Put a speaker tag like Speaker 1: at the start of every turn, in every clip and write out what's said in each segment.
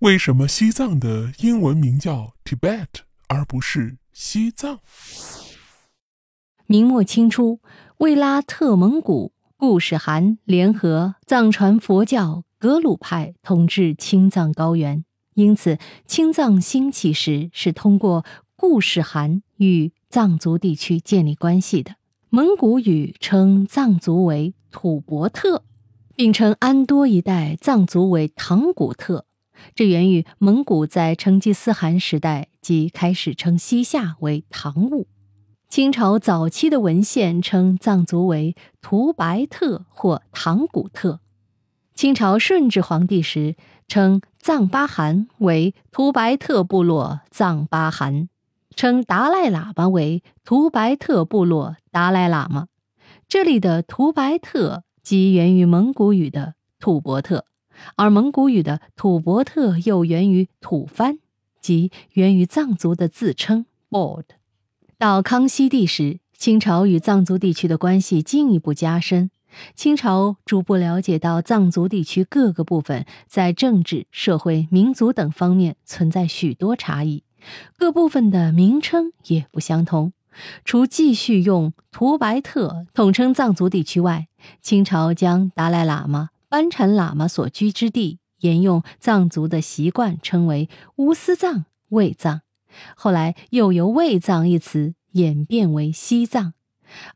Speaker 1: 为什么西藏的英文名叫 Tibet 而不是西藏？
Speaker 2: 明末清初，为拉特蒙古固始汗联合藏传佛教格鲁派统治青藏高原，因此青藏兴起时是通过固始汗与藏族地区建立关系的。蒙古语称藏族为吐蕃特，并称安多一带藏族为唐古特。这源于蒙古在成吉思汗时代即开始称西夏为唐兀。清朝早期的文献称藏族为图白特或唐古特。清朝顺治皇帝时称藏巴汗为图白特部落藏巴汗，称达赖喇嘛为图白特部落达赖喇嘛。这里的图白特即源于蒙古语的吐伯特。而蒙古语的吐蕃特又源于吐蕃，即源于藏族的自称 “bod”。到康熙帝时，清朝与藏族地区的关系进一步加深。清朝逐步了解到藏族地区各个部分在政治、社会、民族等方面存在许多差异，各部分的名称也不相同。除继续用图白特统称藏族地区外，清朝将达赖喇嘛。班禅喇嘛所居之地沿用藏族的习惯，称为乌斯藏、卫藏。后来又由卫藏一词演变为西藏，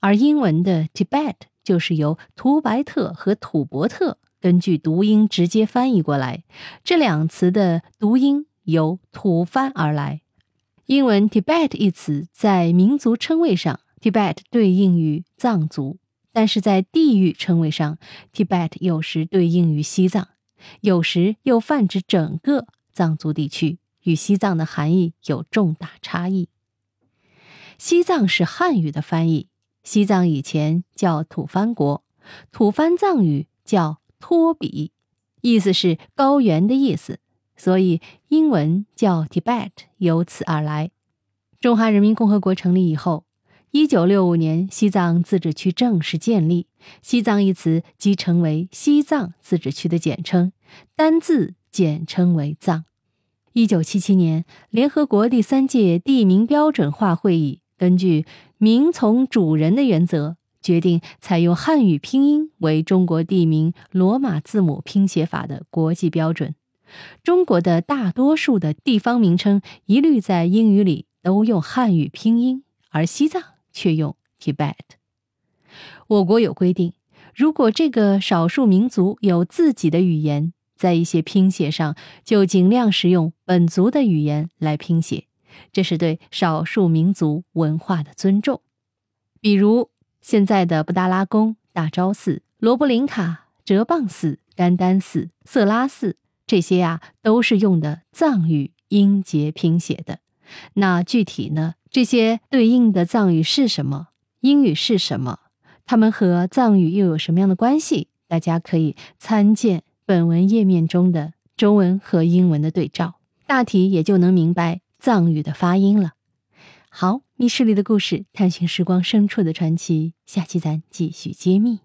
Speaker 2: 而英文的 Tibet 就是由图白特和吐伯特根据读音直接翻译过来。这两词的读音由吐蕃而来。英文 Tibet 一词在民族称谓上，Tibet 对应于藏族。但是在地域称谓上，Tibet 有时对应于西藏，有时又泛指整个藏族地区，与西藏的含义有重大差异。西藏是汉语的翻译，西藏以前叫吐蕃国，吐蕃藏语叫托比，意思是高原的意思，所以英文叫 Tibet 由此而来。中华人民共和国成立以后。一九六五年，西藏自治区正式建立，“西藏”一词即成为西藏自治区的简称，单字简称为“藏”。一九七七年，联合国第三届地名标准化会议根据“名从主人”的原则，决定采用汉语拼音为中国地名罗马字母拼写法的国际标准。中国的大多数的地方名称一律在英语里都用汉语拼音，而西藏。却用 Tibet。我国有规定，如果这个少数民族有自己的语言，在一些拼写上就尽量使用本族的语言来拼写，这是对少数民族文化的尊重。比如现在的布达拉宫、大昭寺、罗布林卡、哲蚌寺、甘丹寺、色拉寺，这些呀都是用的藏语音节拼写的。那具体呢？这些对应的藏语是什么？英语是什么？它们和藏语又有什么样的关系？大家可以参见本文页面中的中文和英文的对照，大体也就能明白藏语的发音了。好，密室里的故事，探寻时光深处的传奇，下期咱继续揭秘。